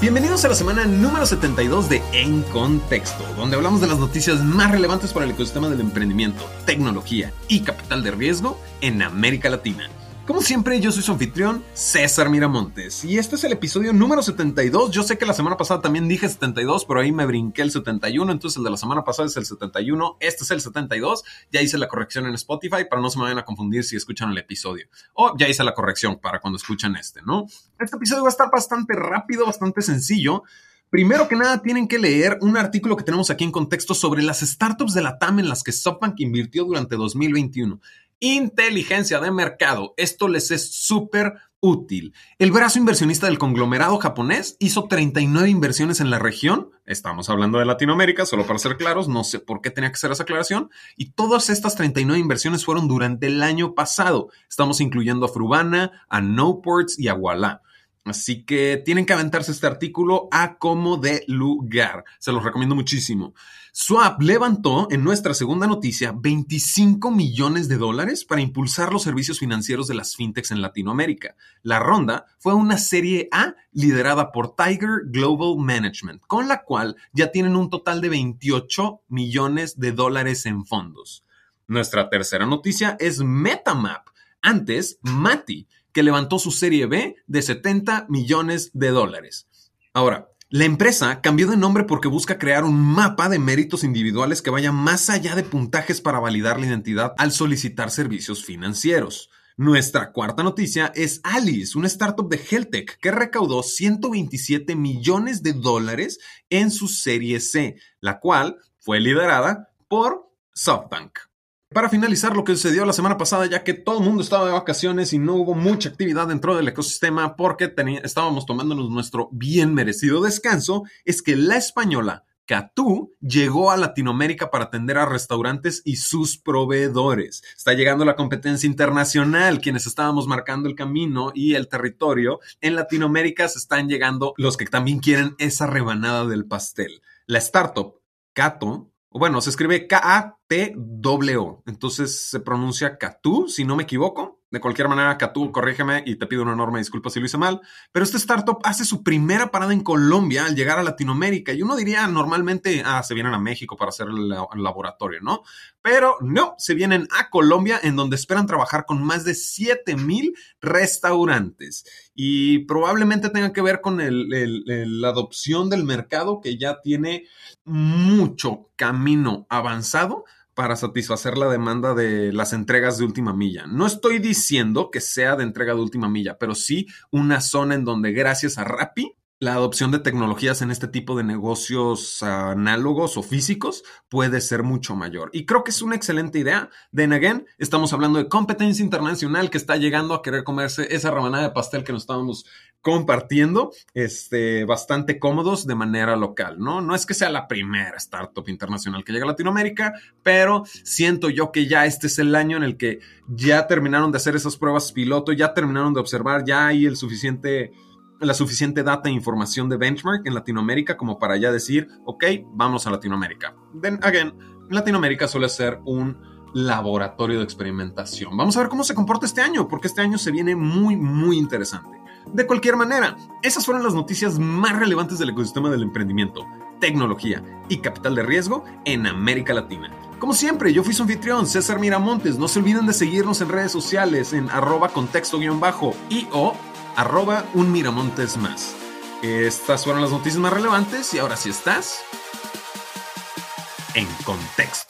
Bienvenidos a la semana número 72 de En Contexto, donde hablamos de las noticias más relevantes para el ecosistema del emprendimiento, tecnología y capital de riesgo en América Latina. Como siempre, yo soy su anfitrión, César Miramontes, y este es el episodio número 72. Yo sé que la semana pasada también dije 72, pero ahí me brinqué el 71, entonces el de la semana pasada es el 71, este es el 72. Ya hice la corrección en Spotify para no se me vayan a confundir si escuchan el episodio. O ya hice la corrección para cuando escuchan este, ¿no? Este episodio va a estar bastante rápido, bastante sencillo. Primero que nada, tienen que leer un artículo que tenemos aquí en contexto sobre las startups de la TAM en las que SoftBank invirtió durante 2021 inteligencia de mercado. Esto les es súper útil. El brazo inversionista del conglomerado japonés hizo 39 inversiones en la región. Estamos hablando de Latinoamérica, solo para ser claros, no sé por qué tenía que ser esa aclaración. Y todas estas 39 inversiones fueron durante el año pasado. Estamos incluyendo a Frubana, a Noports y a Walla. Así que tienen que aventarse este artículo a como de lugar. Se los recomiendo muchísimo. Swap levantó en nuestra segunda noticia 25 millones de dólares para impulsar los servicios financieros de las fintechs en Latinoamérica. La ronda fue una serie A liderada por Tiger Global Management, con la cual ya tienen un total de 28 millones de dólares en fondos. Nuestra tercera noticia es Metamap, antes Mati que levantó su serie B de 70 millones de dólares. Ahora, la empresa cambió de nombre porque busca crear un mapa de méritos individuales que vaya más allá de puntajes para validar la identidad al solicitar servicios financieros. Nuestra cuarta noticia es Alice, una startup de Heltech que recaudó 127 millones de dólares en su serie C, la cual fue liderada por SoftBank. Para finalizar lo que sucedió la semana pasada, ya que todo el mundo estaba de vacaciones y no hubo mucha actividad dentro del ecosistema porque estábamos tomándonos nuestro bien merecido descanso, es que la española Catú llegó a Latinoamérica para atender a restaurantes y sus proveedores. Está llegando la competencia internacional, quienes estábamos marcando el camino y el territorio. En Latinoamérica se están llegando los que también quieren esa rebanada del pastel. La startup Cato bueno, se escribe K-A-T-W. Entonces se pronuncia Katú, si no me equivoco. De cualquier manera, Katú, corrígeme y te pido una enorme disculpa si lo hice mal. Pero este startup hace su primera parada en Colombia al llegar a Latinoamérica. Y uno diría normalmente, ah, se vienen a México para hacer el, laboratorio, ¿no? Pero no, se vienen a Colombia en donde esperan trabajar con más de 7000 restaurantes. Y probablemente tenga que ver con la adopción del mercado que ya tiene mucho camino avanzado para satisfacer la demanda de las entregas de última milla. No estoy diciendo que sea de entrega de última milla, pero sí una zona en donde gracias a Rappi la adopción de tecnologías en este tipo de negocios análogos o físicos puede ser mucho mayor. Y creo que es una excelente idea. Then again, estamos hablando de competencia internacional que está llegando a querer comerse esa rebanada de pastel que nos estábamos compartiendo, este, bastante cómodos de manera local, ¿no? No es que sea la primera startup internacional que llega a Latinoamérica, pero siento yo que ya este es el año en el que ya terminaron de hacer esas pruebas piloto, ya terminaron de observar, ya hay el suficiente la suficiente data e información de benchmark en Latinoamérica como para ya decir, ok, vamos a Latinoamérica. Then again, Latinoamérica suele ser un laboratorio de experimentación. Vamos a ver cómo se comporta este año, porque este año se viene muy, muy interesante. De cualquier manera, esas fueron las noticias más relevantes del ecosistema del emprendimiento, tecnología y capital de riesgo en América Latina. Como siempre, yo fui su anfitrión, César Miramontes. No se olviden de seguirnos en redes sociales en arroba contexto-bajo y o arroba un Miramontes más. Estas fueron las noticias más relevantes y ahora sí estás en contexto.